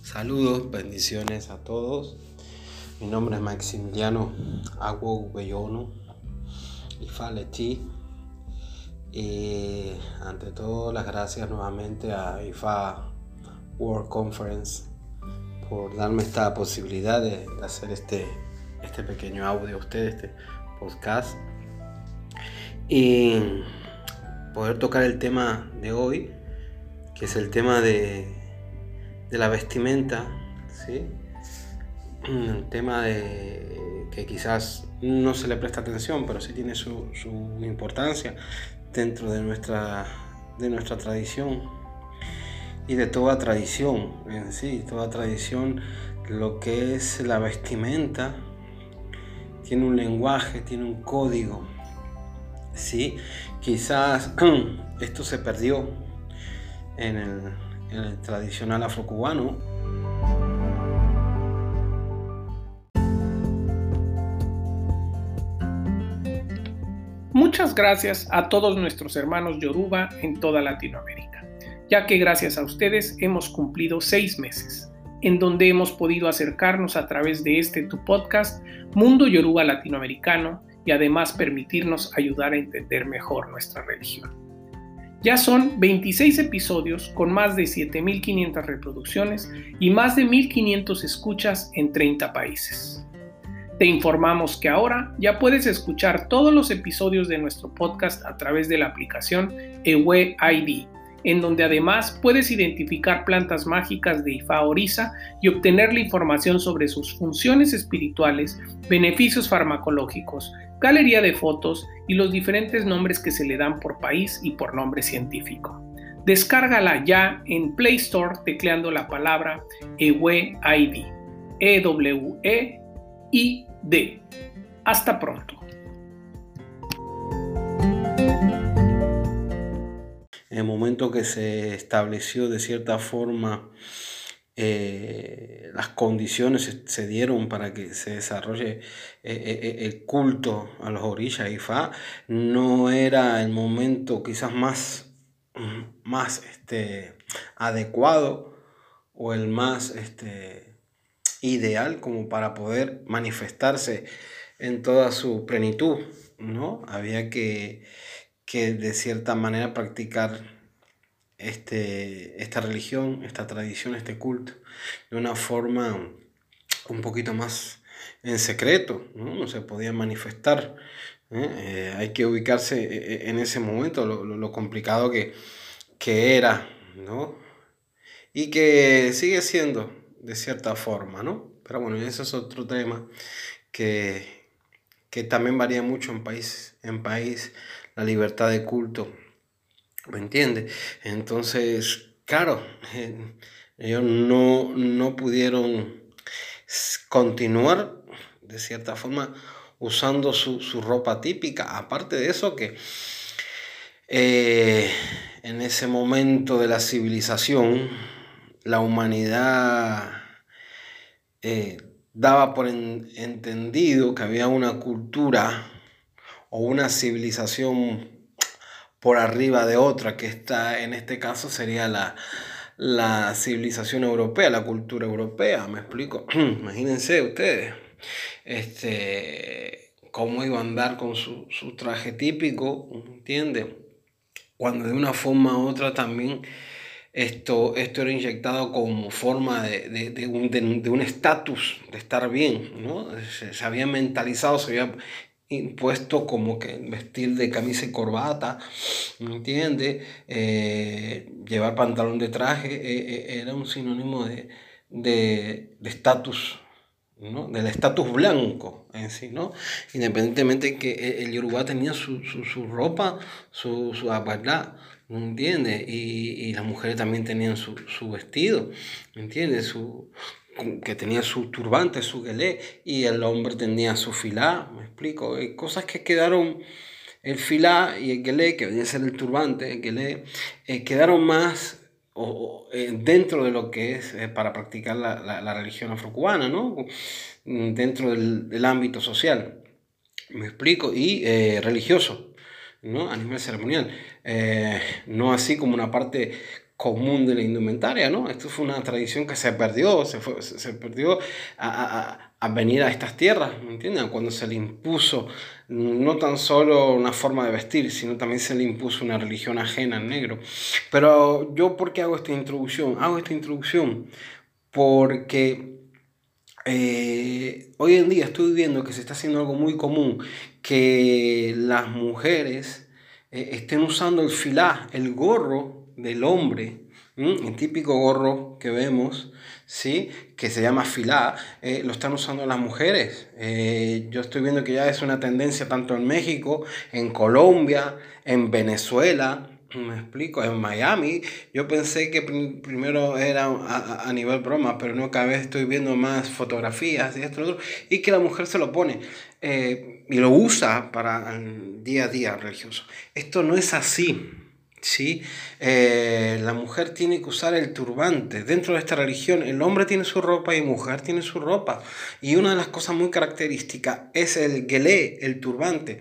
Saludos, bendiciones a todos. Mi nombre es Maximiliano Agua Bellono y Faleti. Y ante todo, las gracias nuevamente a IFA World Conference por darme esta posibilidad de, hacer este, este pequeño audio a ustedes, este podcast. Y poder tocar el tema de hoy, que es el tema de, de la vestimenta, ¿sí? El tema de que quizás no se le presta atención, pero sí tiene su, su importancia dentro de nuestra, de nuestra tradición y de toda tradición sí, toda tradición, lo que es la vestimenta, tiene un lenguaje, tiene un código. ¿sí? Quizás esto se perdió en el, en el tradicional afrocubano. Muchas gracias a todos nuestros hermanos Yoruba en toda Latinoamérica, ya que gracias a ustedes hemos cumplido seis meses, en donde hemos podido acercarnos a través de este tu podcast Mundo Yoruba Latinoamericano y además permitirnos ayudar a entender mejor nuestra religión. Ya son 26 episodios con más de 7.500 reproducciones y más de 1.500 escuchas en 30 países. Te informamos que ahora ya puedes escuchar todos los episodios de nuestro podcast a través de la aplicación Ewe ID, en donde además puedes identificar plantas mágicas de Ifa Orisa y obtener la información sobre sus funciones espirituales, beneficios farmacológicos, galería de fotos y los diferentes nombres que se le dan por país y por nombre científico. Descárgala ya en Play Store tecleando la palabra Ewe ID. E E. Hasta pronto. En el momento que se estableció de cierta forma eh, las condiciones se dieron para que se desarrolle eh, eh, el culto a los orillas y fa, no era el momento quizás más, más este, adecuado o el más este, ideal como para poder manifestarse en toda su plenitud, ¿no? Había que, que de cierta manera practicar este, esta religión, esta tradición, este culto, de una forma un poquito más en secreto, no, se podía manifestar. ¿eh? Eh, hay que ubicarse eh, en ese momento, lo, complicado que, que era, ¿no? Y que sigue siendo, de cierta forma, ¿no? Pero bueno, ese es otro tema que, que también varía mucho en país, en país, la libertad de culto, ¿me entiendes? Entonces, claro, ellos no, no pudieron continuar de cierta forma usando su, su ropa típica. Aparte de eso que eh, en ese momento de la civilización, la humanidad eh, daba por entendido que había una cultura o una civilización por arriba de otra, que está en este caso sería la, la civilización europea, la cultura europea, me explico. Imagínense ustedes, este, cómo iba a andar con su, su traje típico, ¿entiendes? Cuando de una forma u otra también esto, esto era inyectado como forma de, de, de un estatus, de, estar bien, ¿no? Se, había mentalizado, se había impuesto como que vestir de camisa y corbata, ¿me entiendes? Eh, llevar pantalón de traje eh, eh, era un sinónimo de estatus, ¿no? Del estatus blanco en sí, ¿no? Independientemente que el Yoruba tenía su, su, su ropa, su, su ¿me entiendes? Y, y, las mujeres también tenían su, su vestido, ¿me entiendes? Su, que tenía su turbante, su gelé, y el hombre tenía su filá, me explico, Hay cosas que quedaron, el filá y el gelé, que venía a ser el turbante, el gelé, eh, quedaron más o, eh, dentro de lo que es eh, para practicar la, la, la, religión afrocubana, ¿no? dentro del, del ámbito social, me explico, y religioso. ¿no? a nivel ceremonial, eh, no así como una parte común de la indumentaria, ¿no? Esto fue una tradición que se perdió, se, fue, se perdió a, a, venir a estas tierras, ¿me entienden? Cuando se le impuso no tan solo una forma de vestir, sino también se le impuso una religión ajena al negro. Pero yo, ¿por qué hago esta introducción? Hago esta introducción porque eh, hoy en día estoy viendo que se está haciendo algo muy común, que las mujeres eh, estén usando el filá, el gorro del hombre, el típico gorro que vemos, ¿sí? que se llama filá, eh, lo están usando las mujeres. yo estoy viendo que ya es una tendencia tanto en México, en Colombia, en Venezuela, me explico, en Miami yo pensé que primero era a, nivel broma, pero no cada vez estoy viendo más fotografías y esto y otro, y que la mujer se lo pone eh, y lo usa para el día a día religioso. Esto no es así. ¿Sí? Eh, la mujer tiene que usar el turbante. Dentro de esta religión, el hombre tiene su ropa y la mujer tiene su ropa. Y una de las cosas muy características es el gelé, el turbante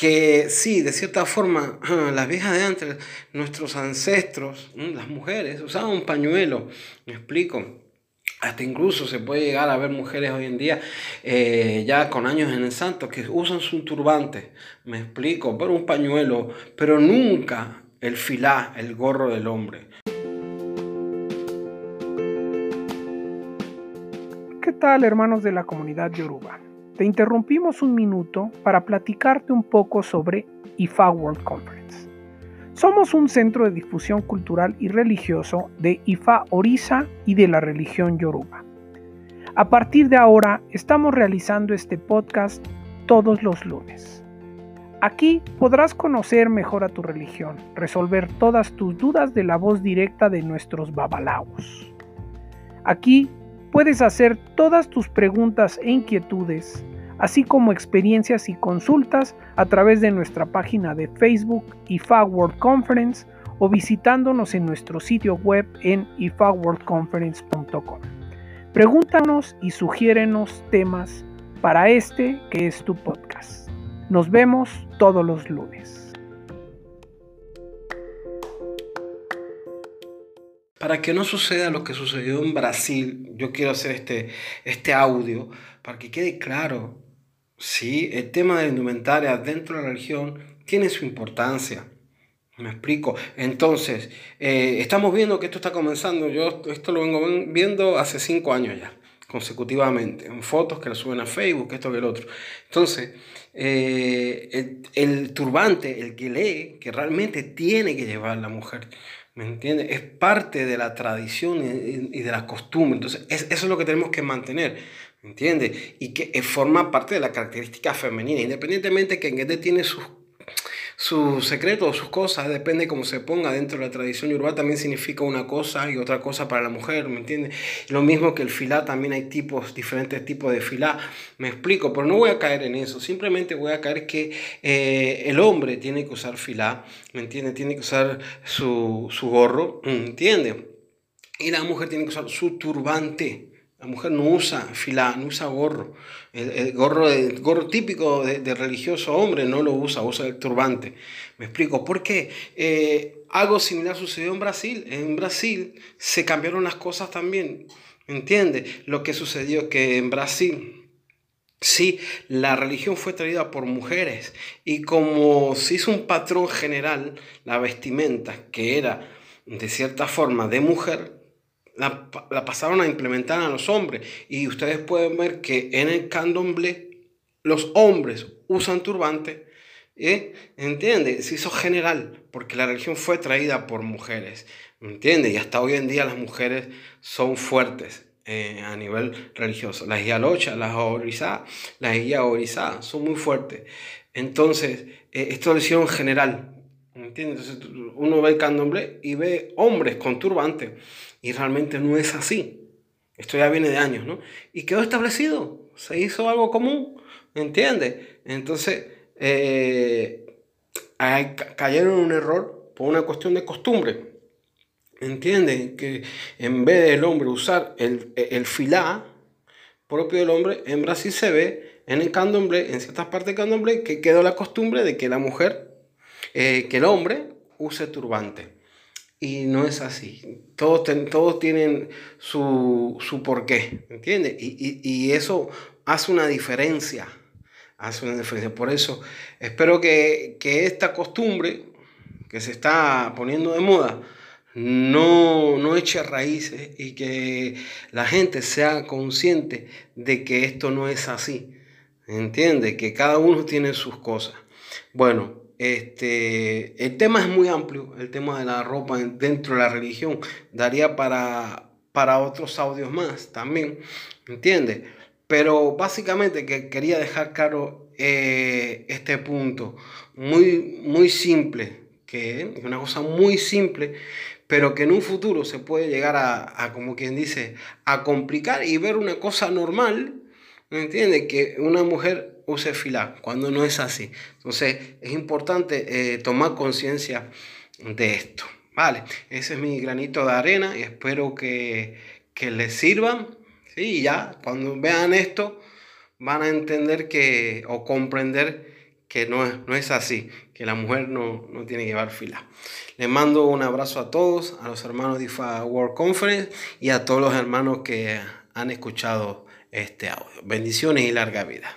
que sí, de cierta forma, las viejas de antes, nuestros ancestros, las mujeres, usaban un pañuelo, me explico. Hasta incluso se puede llegar a ver mujeres hoy en día, eh, ya con años en el santo, que usan su turbante, me explico, pero un pañuelo, pero nunca el filá, el gorro del hombre. ¿Qué tal hermanos de la comunidad Yoruba? te interrumpimos un minuto para platicarte un poco sobre IFA World Conference. Somos un centro de difusión cultural y religioso de IFA Orisa y de la religión Yoruba. A partir de ahora estamos realizando este podcast todos los lunes. Aquí podrás conocer mejor a tu religión, resolver todas tus dudas de la voz directa de nuestros babalaos. Aquí puedes hacer todas tus preguntas e inquietudes así como experiencias y consultas a través de nuestra página de Facebook IFA World Conference o visitándonos en nuestro sitio web en ifaworldconference.com. Pregúntanos y sugiérenos temas para este que es tu podcast. Nos vemos todos los lunes. Para que no suceda lo que sucedió en Brasil, yo quiero hacer este, este audio para que quede claro Sí, el tema de la indumentaria dentro de la religión tiene su importancia. Me explico. Entonces, eh, estamos viendo que esto está comenzando. Yo esto lo vengo viendo hace cinco años ya, consecutivamente, en fotos que lo suben a Facebook, esto que el otro. Entonces, eh, el, turbante, el que lee, que realmente tiene que llevar la mujer, ¿me entiendes? Es parte de la tradición y, de la costumbre. Entonces, eso es lo que tenemos que mantener. ¿Entiendes? Y que eh, forma parte de la característica femenina, independientemente que en este tiene sus sus secretos, sus cosas, depende cómo se ponga dentro de la tradición yoruba, también significa una cosa y otra cosa para la mujer, ¿me entiendes? Lo mismo que el filá, también hay tipos, diferentes tipos de filá, me explico, pero no voy a caer en eso, simplemente voy a caer que eh, el hombre tiene que usar filá, ¿me entiendes? Tiene que usar su, su gorro, ¿me entiendes? Y la mujer tiene que usar su turbante, la mujer no usa fila, no usa gorro. El, gorro, el gorro típico de, religioso hombre no lo usa, usa el turbante. Me explico. ¿Por qué? Eh, algo similar sucedió en Brasil. En Brasil se cambiaron las cosas también. ¿Entiendes? Lo que sucedió que en Brasil, sí, la religión fue traída por mujeres. Y como se hizo un patrón general, la vestimenta, que era de cierta forma de mujer, la, pasaron a implementar a los hombres. Y ustedes pueden ver que en el candomblé los hombres usan turbante. ¿eh? ¿Entiende? Se hizo general porque la religión fue traída por mujeres. ¿Entiende? Y hasta hoy en día las mujeres son fuertes. Eh, a nivel religioso. Las yalochas, las orizadas, las orizadas son muy fuertes. Entonces, eh, esto lo hicieron general. ¿Entiendes? Entonces, uno ve el candomblé y ve hombres con turbante. Y realmente no es así. Esto ya viene de años, ¿no? Y quedó establecido. Se hizo algo común, ¿entiendes? Entonces, eh, cayeron en un error por una cuestión de costumbre. ¿Entiendes? Que en vez del hombre usar el, el filá propio del hombre, en Brasil se ve en el candomblé, en ciertas partes del candomblé, que quedó la costumbre de que la mujer, eh, que el hombre use turbante. y no es así. Todos, todos tienen su, su porqué, ¿entiendes? Y, y, eso hace una diferencia, hace una diferencia. Por eso espero que, que esta costumbre que se está poniendo de moda, no, no eche raíces y que la gente sea consciente de que esto no es así. ¿Entiende? Que cada uno tiene sus cosas. Bueno, este, el tema es muy amplio, el tema de la ropa dentro de la religión. Daría para, para otros audios más también. ¿Entiende? Pero básicamente que quería dejar claro eh, este punto. Muy, muy simple. Que es una cosa muy simple pero que en un futuro se puede llegar a, como quien dice, a complicar y ver una cosa normal, ¿me entiendes? Que una mujer use fila, cuando no es así. Entonces es importante eh, tomar conciencia de esto. Vale, ese es mi granito de arena y espero que, que les sirvan. Sí, y ya cuando vean esto van a entender que o comprender que no es, no es así, que la mujer no, no tiene que llevar fila. Les mando un abrazo a todos, a los hermanos de IFA World Conference y a todos los hermanos que han escuchado este audio. Bendiciones y larga vida.